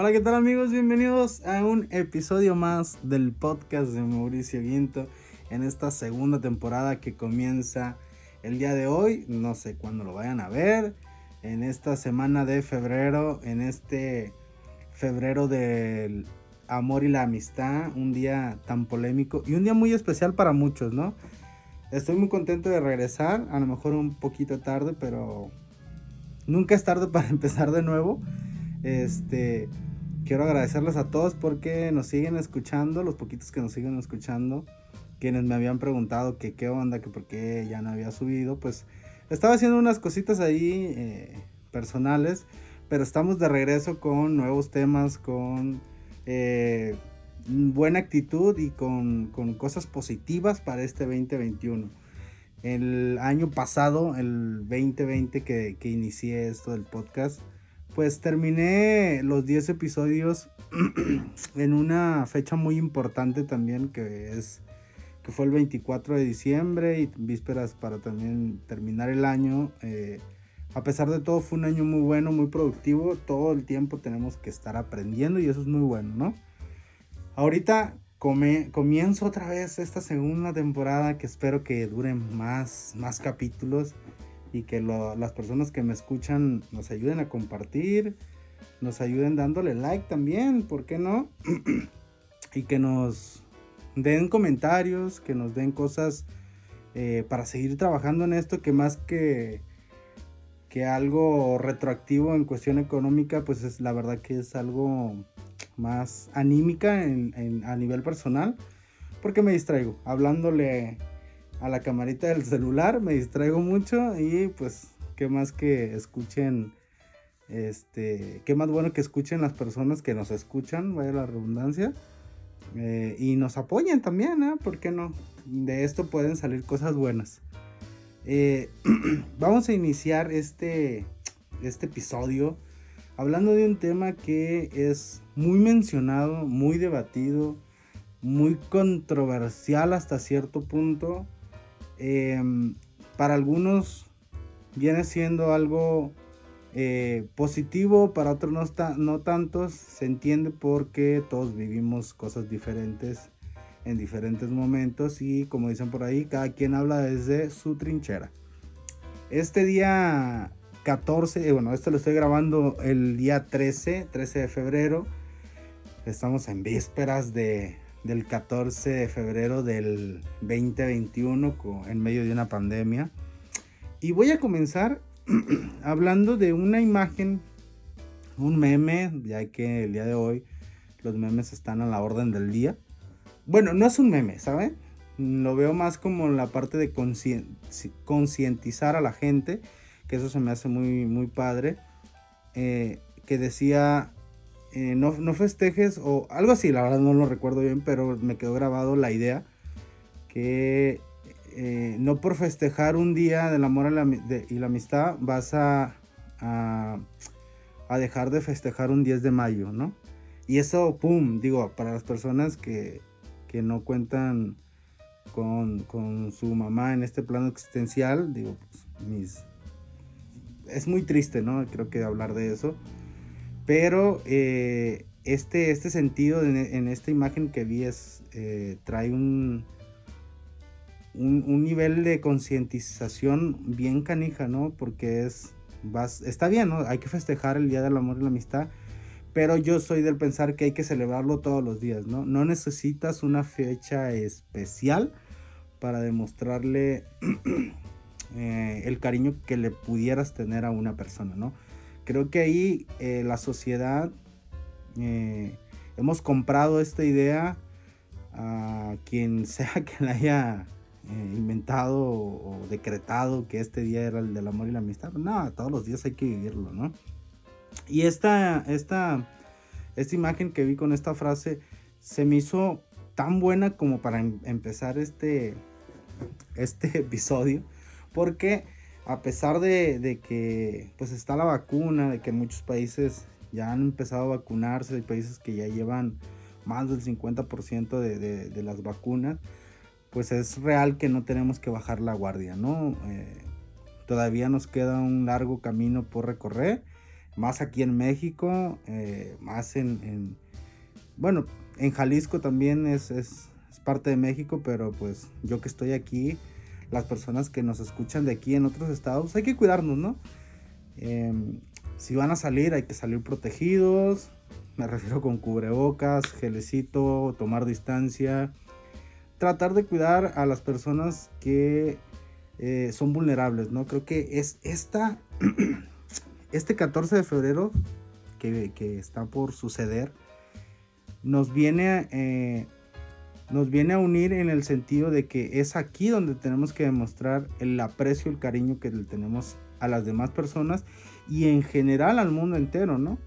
Hola, ¿qué tal amigos? Bienvenidos a un episodio más del podcast de Mauricio Guinto en esta segunda temporada que comienza el día de hoy. No sé cuándo lo vayan a ver. En esta semana de febrero, en este febrero del amor y la amistad, un día tan polémico y un día muy especial para muchos, ¿no? Estoy muy contento de regresar, a lo mejor un poquito tarde, pero nunca es tarde para empezar de nuevo. Este, quiero agradecerles a todos porque nos siguen escuchando, los poquitos que nos siguen escuchando, quienes me habían preguntado que qué onda, que por qué ya no había subido, pues estaba haciendo unas cositas ahí eh, personales, pero estamos de regreso con nuevos temas, con eh, buena actitud y con, con cosas positivas para este 2021 el año pasado, el 2020 que, que inicié esto del podcast, pues terminé los 10 episodios en una fecha muy importante también que es que fue el 24 de diciembre y vísperas para también terminar el año. Eh, a pesar de todo fue un año muy bueno, muy productivo. Todo el tiempo tenemos que estar aprendiendo y eso es muy bueno, ¿no? Ahorita comienzo otra vez esta segunda temporada que espero que dure más, más capítulos y que las personas que me escuchan nos ayuden a compartir, nos ayuden dándole like también, ¿por qué no? y que nos den comentarios, que nos den cosas eh, para seguir trabajando en esto, que más que, que algo retroactivo en cuestión económica, pues es la verdad que es algo más anímica en, a nivel personal, porque me distraigo. Hablándole a la camarita del celular, me distraigo mucho y pues, qué más que escuchen, este, qué más bueno que escuchen las personas que nos escuchan, vaya la redundancia, eh, y nos apoyen también, ¿eh? ¿Por qué no? De esto pueden salir cosas buenas. Eh, vamos a iniciar este, este episodio hablando de un tema que es muy mencionado, muy debatido, muy controversial hasta cierto punto. Em, para algunos viene siendo algo eh, positivo, para otros no, está, no tantos. Se entiende porque todos vivimos cosas diferentes en diferentes momentos y como dicen por ahí, cada quien habla desde su trinchera. Este día 14, eh, bueno, esto lo estoy grabando el día 13, 13 de febrero. Estamos en vísperas de, del 14 de febrero del 2021 en medio de una pandemia. Y voy a comenzar hablando de una imagen, un meme, ya que el día de hoy los memes están a la orden del día. Bueno, no es un meme, ¿saben? Lo veo más como la parte de concientizar a la gente que eso se me hace muy, muy padre, eh, que decía, eh, no, no, festejes o algo así, la verdad no lo recuerdo bien, pero me quedó grabado la idea que eh, no por festejar un día del amor y la amistad vas a, a, dejar de festejar un 10 de mayo, ¿no? Y eso, pum, digo, para las personas que, que no cuentan con, con, su mamá en este plano existencial, digo, pues, mis, es muy triste, ¿no? Creo que hablar de eso. Pero eh, este, este sentido en, esta imagen que vi eh, trae un, un, nivel de concientización bien canija, ¿no? Porque es, está bien, ¿no? Hay que festejar el Día del Amor y la Amistad. Pero yo soy del pensar que hay que celebrarlo todos los días, ¿no? No necesitas una fecha especial para demostrarle Eh, el cariño que le pudieras tener a una persona, ¿no? Creo que ahí eh, la sociedad eh, hemos comprado esta idea a quien sea que la haya inventado o, decretado que este día era el del amor y la amistad. No, todos los días hay que vivirlo, ¿no? Y esta, esta, esta imagen que vi con esta frase se me hizo tan buena como para em, empezar este, este episodio porque a pesar de, que pues está la vacuna, de que muchos países ya han empezado a vacunarse, hay países que ya llevan más del 50% de, las vacunas, pues es real que no tenemos que bajar la guardia, ¿no? Eh, todavía nos queda un largo camino por recorrer, más aquí en México, eh, más en, bueno, en Jalisco también es, es, parte de México, pero pues yo que estoy aquí, las personas que nos escuchan de aquí en otros estados, hay que cuidarnos, ¿no? Em, si van a salir, hay que salir protegidos, me refiero con cubrebocas, gelecito, tomar distancia, tratar de cuidar a las personas que eh, son vulnerables, ¿no? Creo que es esta, este 14 de febrero que, está por suceder, nos viene, eh, nos viene a unir en el sentido de que es aquí donde tenemos que demostrar el aprecio, el cariño que le tenemos a las demás personas y en general al mundo entero, ¿no?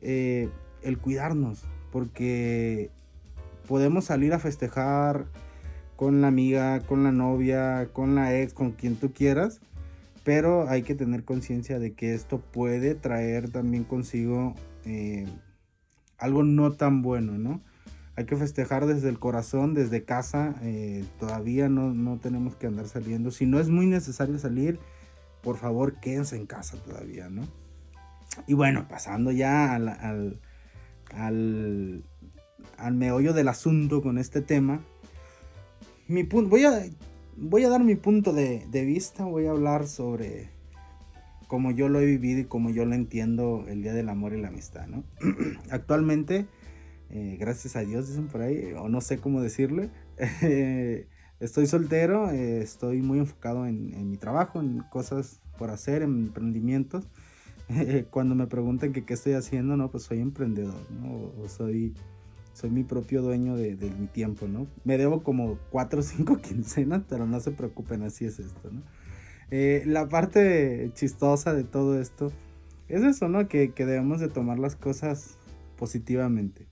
Eh, el cuidarnos, porque podemos salir a festejar, con la amiga, con la novia, con la ex, con quien tú quieras. Pero hay que tener conciencia de que esto puede traer también consigo eh, algo no tan bueno, ¿no? Hay que festejar desde el corazón, desde casa. Eh, todavía no, tenemos que andar saliendo. Si no es muy necesario salir, por favor quédense en casa todavía, ¿no? Y bueno, pasando ya al, al, al, al meollo del asunto con este tema, mi punto, voy a, voy a dar mi punto de, vista, voy a hablar sobre cómo yo lo he vivido y cómo yo lo entiendo el Día del Amor y la Amistad, ¿no? Actualmente, eh, gracias a Dios, dicen por ahí, o no sé cómo decirle, estoy soltero, eh, estoy muy enfocado en, mi trabajo, en cosas por hacer, en emprendimientos. cuando me preguntan que qué estoy haciendo, no, pues soy emprendedor, ¿no? O soy soy mi propio dueño de, mi tiempo, ¿no? Me debo como cuatro o cinco quincenas, pero no se preocupen, así es esto, ¿no? Eh, la parte chistosa de todo esto es eso, ¿no? Que, debemos de tomar las cosas positivamente.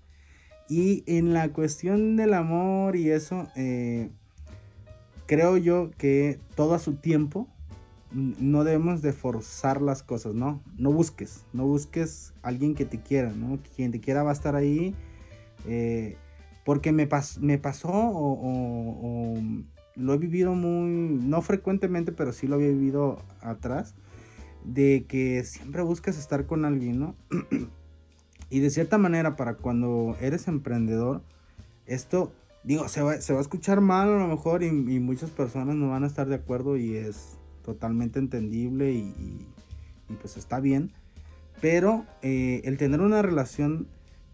Y en la cuestión del amor y eso, eh, creo yo que todo a su tiempo, no debemos de forzar las cosas, ¿no? No busques, no busques alguien que te quiera, ¿no? Quien te quiera va a estar ahí eh, porque me, me pasó o, lo he vivido muy, no frecuentemente, pero sí lo había vivido atrás, de que siempre buscas estar con alguien, ¿no? y de cierta manera, para cuando eres emprendedor, esto, digo, se va, a escuchar mal a lo mejor y, muchas personas no van a estar de acuerdo y es totalmente entendible y, pues está bien. Pero eh, el tener una relación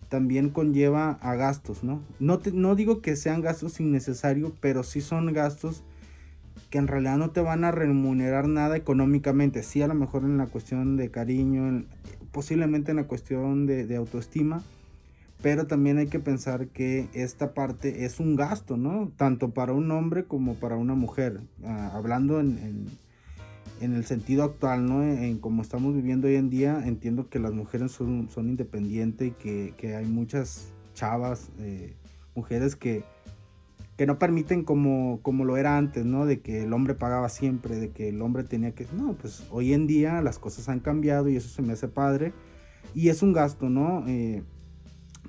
también conlleva a gastos, ¿no? No, no digo que sean gastos innecesarios, pero sí son gastos que en realidad no te van a remunerar nada económicamente. Sí, a lo mejor en la cuestión de cariño, posiblemente en la cuestión de, autoestima, pero también hay que pensar que esta parte es un gasto, ¿no? Tanto para un hombre como para una mujer. Ah, hablando en en el sentido actual, ¿no? En, como estamos viviendo hoy en día, entiendo que las mujeres son, son independientes y que, que hay muchas chavas, eh, mujeres que, que no permiten como, como lo era antes, ¿no? De que el hombre pagaba siempre, de que el hombre tenía que... No, pues hoy en día las cosas han cambiado y eso se me hace padre. Y es un gasto, ¿no? Eh,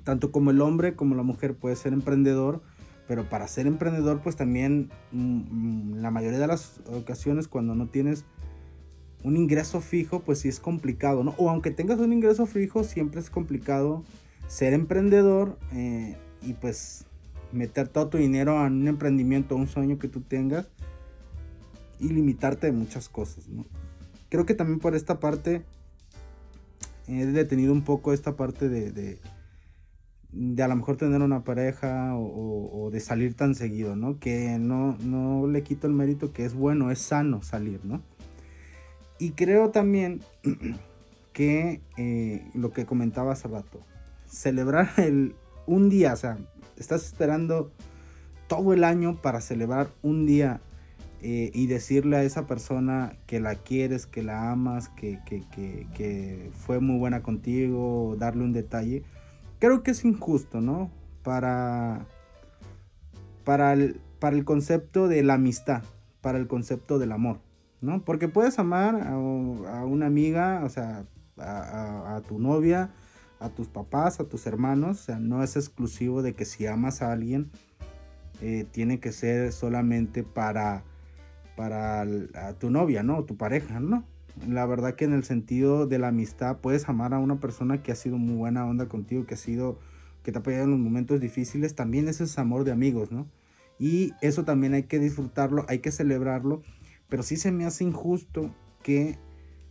tanto como el hombre como la mujer puede ser emprendedor, pero para ser emprendedor pues también mm, mm, la mayoría de las ocasiones cuando no tienes un ingreso fijo, pues sí es complicado, ¿no? O aunque tengas un ingreso fijo, siempre es complicado ser emprendedor eh, y pues meter todo tu dinero en un emprendimiento, un sueño que tú tengas y limitarte de muchas cosas, ¿no? Creo que también por esta parte he detenido un poco esta parte de, de, a lo mejor tener una pareja o, o, de salir tan seguido, ¿no? Que no, no le quito el mérito que es bueno, es sano salir, ¿no? Y creo también que eh, lo que comentaba hace rato, celebrar el, un día, o sea, estás esperando todo el año para celebrar un día eh, y decirle a esa persona que la quieres, que la amas, que, que, fue muy buena contigo, darle un detalle, creo que es injusto, ¿no? Para, para, para el concepto de la amistad, para el concepto del amor. ¿no? Porque puedes amar a, una amiga, o sea, a, tu novia, a tus papás, a tus hermanos, o sea, no es exclusivo de que si amas a alguien, eh, tiene que ser solamente para, para tu novia, ¿no? O tu pareja, ¿no? La verdad que en el sentido de la amistad puedes amar a una persona que ha sido muy buena onda contigo, que ha sido, que te ha apoyado en los momentos difíciles, también ese es amor de amigos, ¿no? Y eso también hay que disfrutarlo, hay que celebrarlo, pero sí se me hace injusto que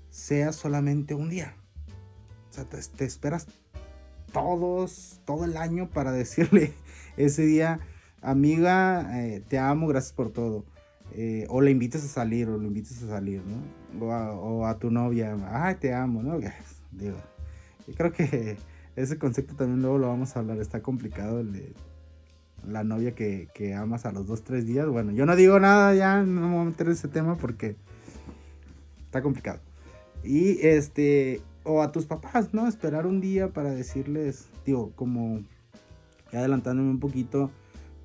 sea solamente un día. O sea, te, esperas todos, todo el año para decirle ese día, amiga, eh, te amo, gracias por todo. Eh, o le invites a salir, o le invites a salir, ¿no? O a, tu novia, ay, te amo, ¿no? Digo, yo creo que ese concepto también luego lo vamos a hablar, está complicado la novia que, que amas a los dos, tres días. Bueno, yo no digo nada ya, no me voy a meter en ese tema porque está complicado. Y este, o a tus papás, ¿no? Esperar un día para decirles, digo, como adelantándome un poquito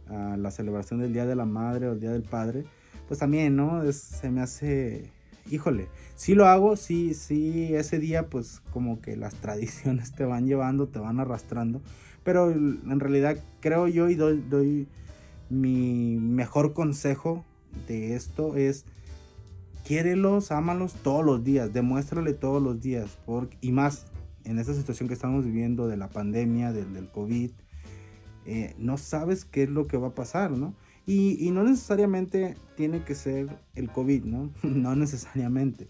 a la celebración del Día de la Madre o el Día del Padre, pues también, ¿no? se me hace, híjole, sí lo hago, sí, sí, ese día pues como que las tradiciones te van llevando, te van arrastrando, pero en realidad creo yo y doy, doy mi mejor consejo de esto es quiérelos, ámalos todos los días, demuéstrale todos los días. y más en esta situación que estamos viviendo de la pandemia, del, COVID, eh, no sabes qué es lo que va a pasar, ¿no? Y, no necesariamente tiene que ser el COVID, ¿no? no necesariamente.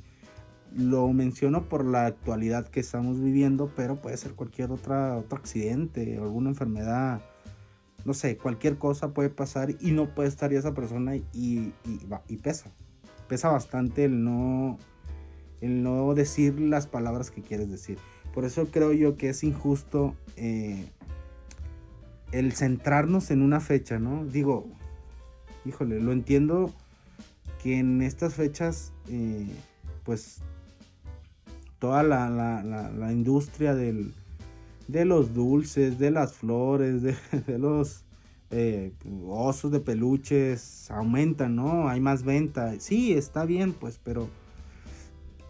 Lo menciono por la actualidad que estamos viviendo, pero puede ser cualquier otra, otro accidente, alguna enfermedad, no sé, cualquier cosa puede pasar y no puede estar ya esa persona y, y, y pesa pesa bastante el no, el no decir las palabras que quieres decir. Por eso creo yo que es injusto eh, el centrarnos en una fecha, ¿no? Digo, híjole, lo entiendo que en estas fechas, eh, pues, toda la, industria del, de los dulces, de las flores, de, de los eh, osos de peluches aumentan, ¿no? Hay más venta. Sí, está bien, pues, pero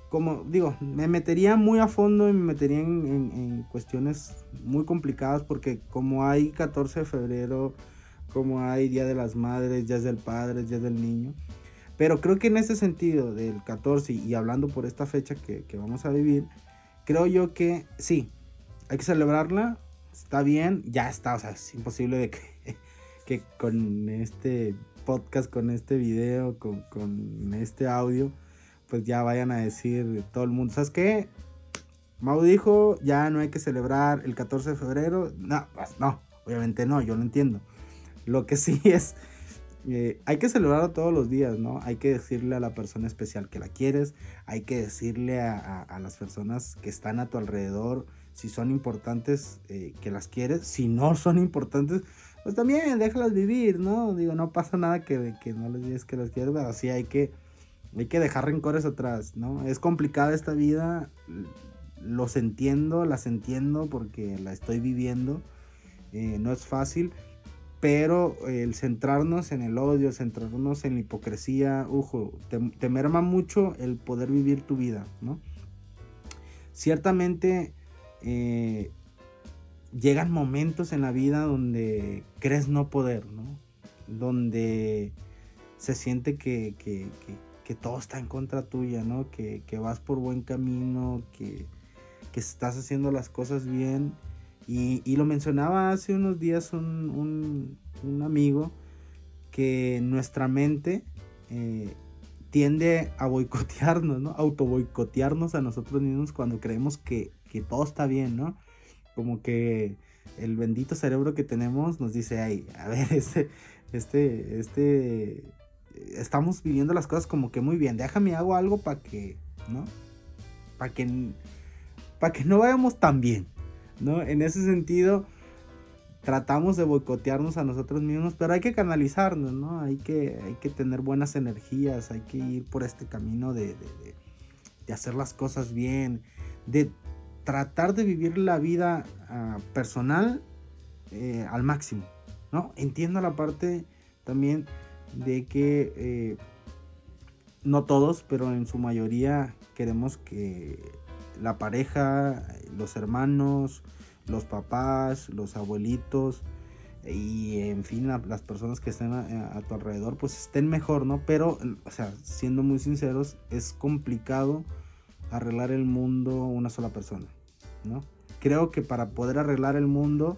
como digo, me metería muy a fondo y me metería en, cuestiones muy complicadas porque como hay 14 de febrero, como hay Día de las Madres, Días del Padre, Días del Niño. Pero creo que en ese sentido del 14 y hablando por esta fecha que, que vamos a vivir, creo yo que sí, hay que celebrarla, está bien, ya está, o sea, es imposible de que que con este podcast, con este video, con, este audio, pues ya vayan a decir todo el mundo, ¿sabes qué? Mau dijo, ya no hay que celebrar el 14 de febrero. No, pues no, obviamente no, yo lo entiendo. Lo que sí es, eh, hay que celebrarlo todos los días, ¿no? Hay que decirle a la persona especial que la quieres, hay que decirle a, las personas que están a tu alrededor, si son importantes, eh, que las quieres, si no son importantes, pues también déjalas vivir, ¿no? Digo, no pasa nada que, que no les digas que las quieres, pero sí hay que, hay que dejar rencores atrás, ¿no? Es complicada esta vida, los entiendo, las entiendo porque la estoy viviendo, eh, no es fácil, pero el centrarnos en el odio, centrarnos en la hipocresía, ujo, te, merma mucho el poder vivir tu vida, ¿no? Ciertamente, eh, llegan momentos en la vida donde crees no poder, ¿no? Donde se siente que, todo está en contra tuya, ¿no? Que, vas por buen camino, que, estás haciendo las cosas bien. Y, lo mencionaba hace unos días un, amigo que nuestra mente eh, tiende a boicotearnos, ¿no? Auto boicotearnos a nosotros mismos cuando creemos que, que todo está bien, ¿no? Como que el bendito cerebro que tenemos nos dice, ay, a ver, este, este, este, estamos viviendo las cosas como que muy bien, déjame hago algo para que, ¿no? Para que, para que no vayamos tan bien, ¿no? En ese sentido, tratamos de boicotearnos a nosotros mismos, pero hay que canalizarnos, ¿no? Hay que, hay que tener buenas energías, hay que ir por este camino de, de, de hacer las cosas bien, de tratar de vivir la vida ah, personal eh, al máximo, ¿no? Entiendo la parte también de que eh, no todos, pero en su mayoría queremos que la pareja, los hermanos, los papás, los abuelitos y en fin las personas que estén a, a, tu alrededor pues estén mejor, ¿no? Pero, o sea, siendo muy sinceros, es complicado arreglar el mundo una sola persona, Creo que para poder arreglar el mundo,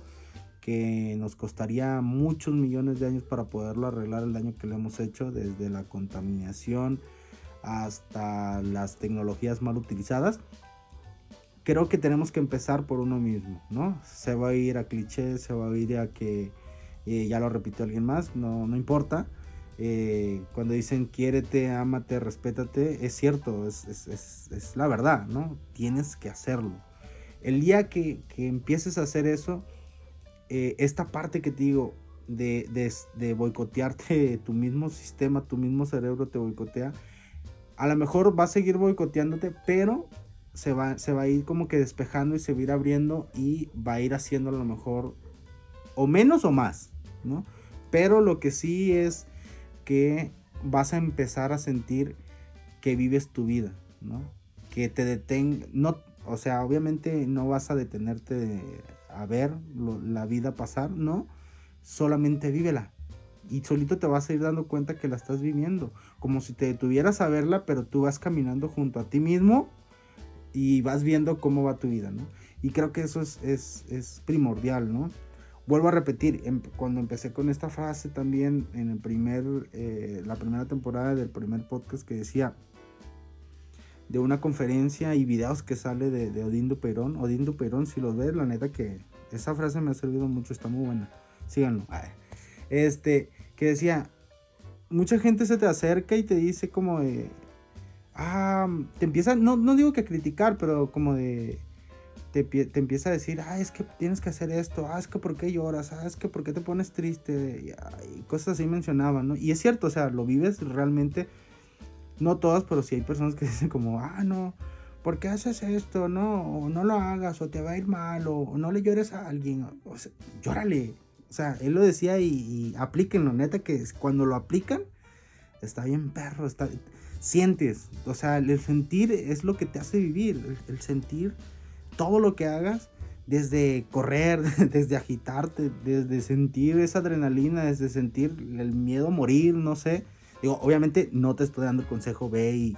que nos costaría muchos millones de años para poderlo arreglar el daño que le hemos hecho, desde la contaminación hasta las tecnologías mal utilizadas, creo que tenemos que empezar por uno mismo, ¿no? Se va a ir a clichés, se va a ir a que eh, ya lo repitió alguien más, no, no importa. Eh, cuando dicen quiérete, ámate, respétate, es cierto, es, es, es, la verdad, ¿no? Tienes que hacerlo. El día que, que empieces a hacer eso, eh, esta parte que te digo de, de, boicotearte tu mismo sistema, tu mismo cerebro te boicotea, a lo mejor va a seguir boicoteándote, pero se va, se va a ir como que despejando y se va a ir abriendo y va a ir haciendo a lo mejor o menos o más, ¿no? Pero lo que sí es que vas a empezar a sentir que vives tu vida, ¿no? Que te detenga, no, o sea, obviamente no vas a detenerte a ver la vida pasar, ¿no? Solamente vívela. Y solito te vas a ir dando cuenta que la estás viviendo. Como si te detuvieras a verla, pero tú vas caminando junto a ti mismo y vas viendo cómo va tu vida, ¿no? Y creo que eso es, es, primordial, ¿no? vuelvo a repetir, em, cuando empecé con esta frase también en el primer, eh, la primera temporada del primer podcast que decía de una conferencia y videos que sale de, de Odín Duperón. Odín Duperón, si los ves, la neta que esa frase me ha servido mucho, está muy buena. Síganlo. Este, que decía, mucha gente se te acerca y te dice como de, ah, te empieza, no, no digo que criticar, pero como de, te, empieza a decir, ah, es que tienes que hacer esto, ah, es que por qué lloras, ah, es que por qué te pones triste, y, cosas así mencionaban, ¿no? Y es cierto, o sea, lo vives realmente, no todas, pero sí hay personas que dicen como, ah, no, ¿por qué haces esto? No, o no lo hagas, o te va a ir mal, o, no le llores a alguien, o sea, llórale. O sea, él lo decía y, aplíquenlo, neta, que cuando lo aplican, está bien perro, está, sientes, o sea, el sentir es lo que te hace vivir, el sentir todo lo que hagas, desde correr, desde agitarte, desde sentir esa adrenalina, desde sentir el miedo a morir, no sé. Digo, obviamente no te estoy dando el consejo, ve y,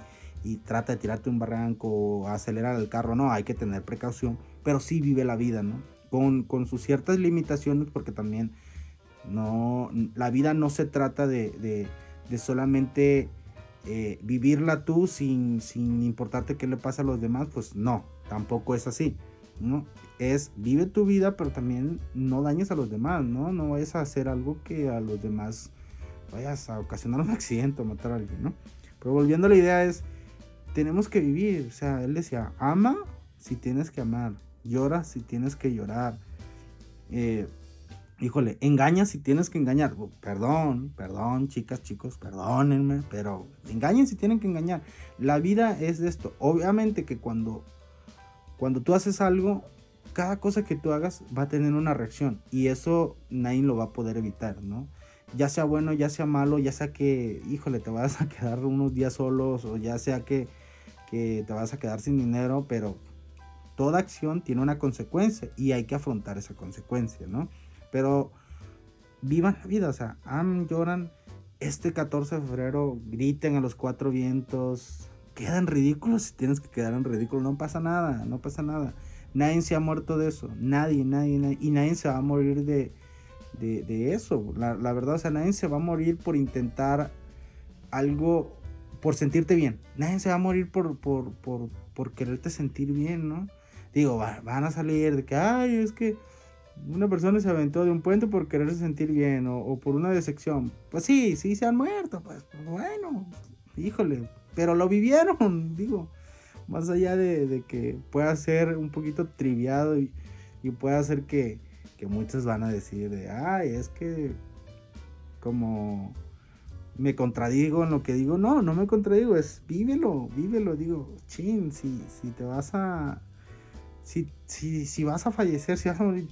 trata de tirarte un barranco o acelerar el carro, no, hay que tener precaución, pero sí vive la vida, ¿no? Con, sus ciertas limitaciones, porque también no, la vida no se trata de, solamente eh, vivirla tú sin, sin importarte qué le pasa a los demás, pues no, tampoco es así, ¿no? Es vive tu vida, pero también no dañes a los demás, ¿no? No vayas a hacer algo que a los demás vayas a ocasionar un accidente o matar a alguien, ¿no? Pero volviendo a la idea es, tenemos que vivir, o sea, él decía, ama si tienes que amar, llora si tienes que llorar, eh, híjole, engaña si tienes que engañar. Oh, perdón, perdón, chicas, chicos, perdónenme, pero engañen si tienen que engañar. La vida es de esto. Obviamente que cuando cuando tú haces algo, cada cosa que tú hagas va a tener una reacción y eso nadie lo va a poder evitar, ¿no? Ya sea bueno, ya sea malo, ya sea que, híjole, te vas a quedar unos días solos o ya sea que, que te vas a quedar sin dinero, pero toda acción tiene una consecuencia y hay que afrontar esa consecuencia, ¿no? Pero vivan la vida, o sea, am, lloran, este 14 de febrero griten a los cuatro vientos, quedan ridículos si tienes que quedar en ridículo. No pasa nada, no pasa nada. Nadie se ha muerto de eso. Nadie, nadie, nadie. Y nadie se va a morir de, de, eso. La, verdad, o sea, nadie se va a morir por intentar algo, por sentirte bien. Nadie se va a morir por, por, por, por quererte sentir bien, ¿no? Digo, van a salir de que, ay, es que una persona se aventó de un puente por quererse sentir bien o, o por una decepción. Pues sí, sí se han muerto, pues bueno, híjole, pero lo vivieron, digo, más allá de, que pueda ser un poquito triviado y, pueda ser que, que muchos van a decir de, ay, es que como me contradigo en lo que digo, no, no me contradigo, es vívelo, vívelo, digo, chin, si, si te vas a, si, si, si vas a fallecer, si vas a morir,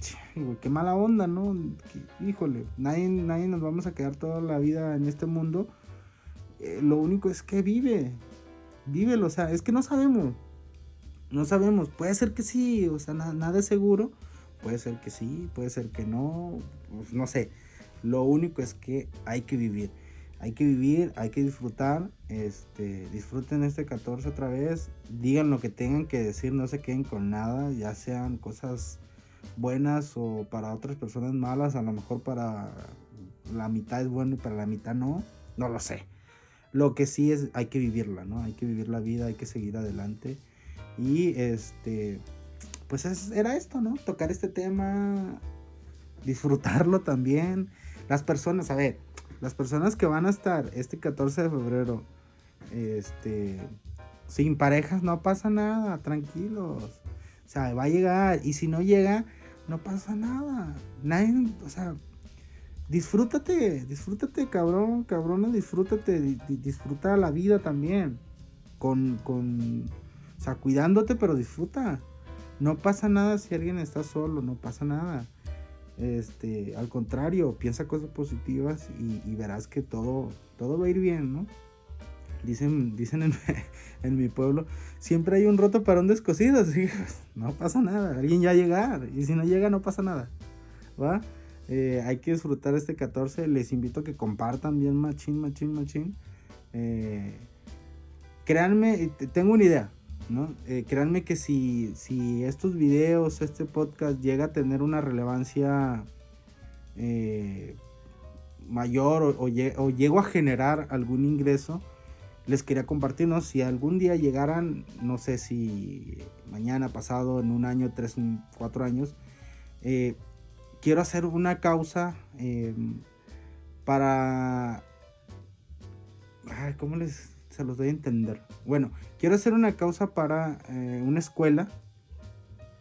qué mala onda, ¿no? híjole, nadie, nadie nos vamos a quedar toda la vida en este mundo eh, lo único es que vive, vívelo, o sea, es que no sabemos, no sabemos, puede ser que sí, o sea, nada es seguro, puede ser que sí, puede ser que no, pues, no sé, lo único es que hay que vivir. hay que vivir, hay que disfrutar, este, disfruten este 14 otra vez, digan lo que tengan que decir, no se queden con nada, ya sean cosas buenas o para otras personas malas, a lo mejor para la mitad es bueno y para la mitad no, no lo sé. Lo que sí es, hay que vivirla, ¿no? Hay que vivir la vida, hay que seguir adelante. Y este, pues era esto, ¿no? Tocar este tema, disfrutarlo también. Las personas, a ver, las personas que van a estar este 14 de febrero, este, sin parejas, no pasa nada, tranquilos. O sea, va a llegar. Y si no llega, no pasa nada. Nadie, o sea, disfrútate, disfrútate, cabrón, cabrón, disfrútate, disfruta la vida también. Con, con, o sea, cuidándote, pero disfruta. No pasa nada si alguien está solo, no pasa nada. Este, al contrario, piensa cosas positivas y, verás que todo, todo va a ir bien, ¿no? Dicen, dicen en, en, mi pueblo, siempre hay un roto para un descosido, así no pasa nada, alguien ya llegar, y si no llega no pasa nada, ¿va? Eh, hay que disfrutar este 14. Les invito a que compartan bien machín, machín, machín. Eh, créanme, tengo una idea, ¿no? Eh, créanme que si, si estos videos, este podcast llega a tener una relevancia mayor o, o, llego a generar algún ingreso, les quería compartir, ¿no? Si algún día llegaran, no sé si mañana, pasado, en un año, tres, cuatro años, eh, quiero hacer una causa para... ¿Cómo les se los doy a entender? Bueno, quiero hacer una causa para eh, una escuela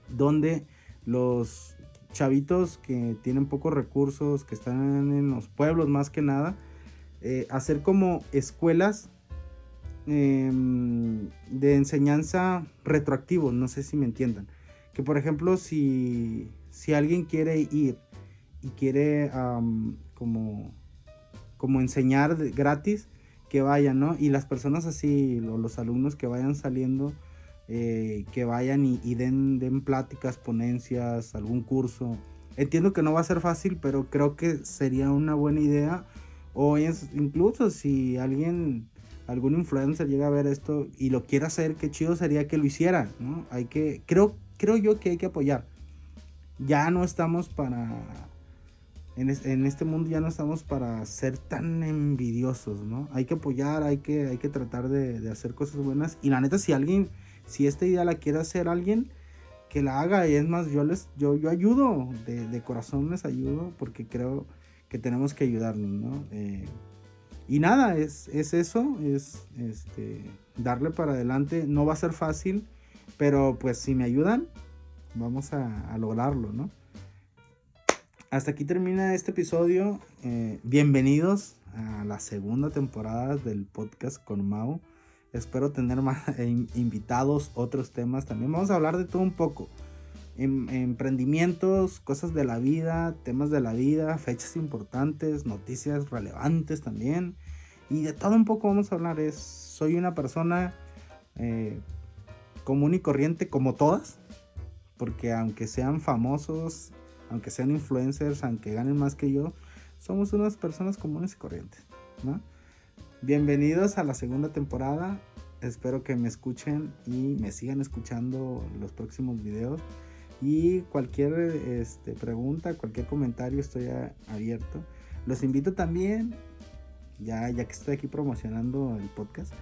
donde los chavitos que tienen pocos recursos, que están en los pueblos más que nada, eh, hacer como escuelas em, de enseñanza retroactivo, no sé si me entiendan. Que por ejemplo, si si alguien quiere ir y quiere como, como enseñar gratis, que vayan, ¿no? Y las personas así, los alumnos que vayan saliendo, eh, que vayan y, den, pláticas, ponencias, algún curso. Entiendo que no va a ser fácil, pero creo que sería una buena idea. O incluso si alguien, algún influencer llega a ver esto y lo quiere hacer, qué chido sería que lo hiciera, ¿no? Hay que, creo, creo yo que hay que apoyar ya no estamos para... En, este mundo ya no estamos para ser tan envidiosos, ¿no? Hay que apoyar, hay que, hay que tratar de, hacer cosas buenas. Y la neta, si alguien, si esta idea la quiere hacer alguien, que la haga. Y es más, yo les, yo, yo ayudo, de, corazón les ayudo, porque creo que tenemos que ayudarnos, ¿no? Eh, y nada, es, es eso, es este, darle para adelante. No va a ser fácil, pero pues si me ayudan, vamos a, lograrlo, ¿no? Hasta aquí termina este episodio. Eh, bienvenidos a la segunda temporada del podcast con Mau. Espero tener más invitados, otros temas. También vamos a hablar de todo un poco. Em, emprendimientos, cosas de la vida, temas de la vida, fechas importantes, noticias relevantes también. Y de todo un poco vamos a hablar. Es, soy una persona eh, común y corriente como todas porque aunque sean famosos, aunque sean influencers, aunque ganen más que yo, somos unas personas comunes y corrientes, ¿no? Bienvenidos a la segunda temporada. Espero que me escuchen y me sigan escuchando los próximos videos. Y cualquier este, pregunta, cualquier comentario, estoy abierto. Los invito también, ya, ya que estoy aquí promocionando el podcast,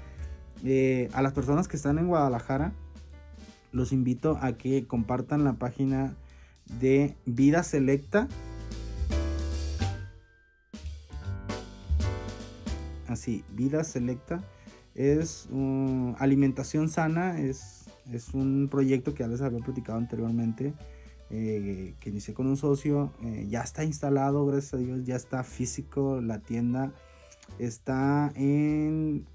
eh, a las personas que están en Guadalajara los invito a que compartan la página de Vida Selecta. Así, Vida Selecta es alimentación sana, es, es, un proyecto que ya les había platicado anteriormente, eh, que inicié con un socio, eh, ya está instalado, gracias a Dios, ya está físico la tienda, está en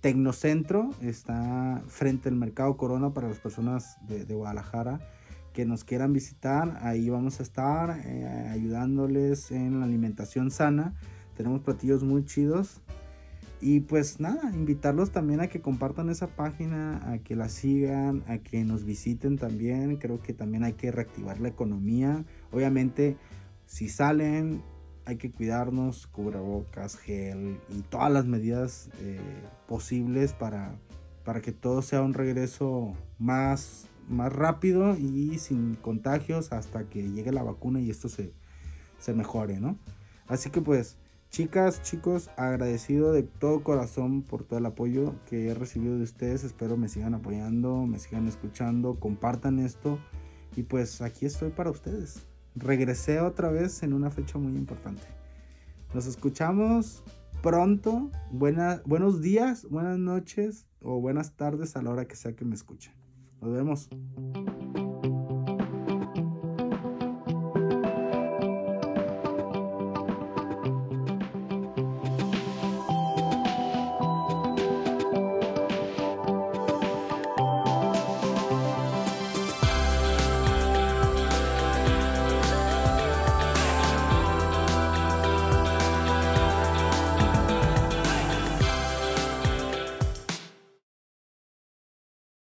Tecnocentro está frente al Mercado Corona para las personas de, Guadalajara que nos quieran visitar. Ahí vamos a estar eh, ayudándoles en la alimentación sana. Tenemos platillos muy chidos. Y pues nada, invitarlos también a que compartan esa página, a que la sigan, a que nos visiten también. Creo que también hay que reactivar la economía. Obviamente, si salen, hay que cuidarnos, cubrebocas, gel y todas las medidas eh, posibles para, para que todo sea un regreso más, más rápido y sin contagios hasta que llegue la vacuna y esto se, se mejore, ¿no? Así que pues, chicas, chicos, agradecido de todo corazón por todo el apoyo que he recibido de ustedes. Espero me sigan apoyando, me sigan escuchando, compartan esto. Y pues aquí estoy para ustedes. Regresé otra vez en una fecha muy importante. Nos escuchamos pronto. Buenos días, buenas noches o buenas tardes a la hora que sea que me escuchen. Nos vemos.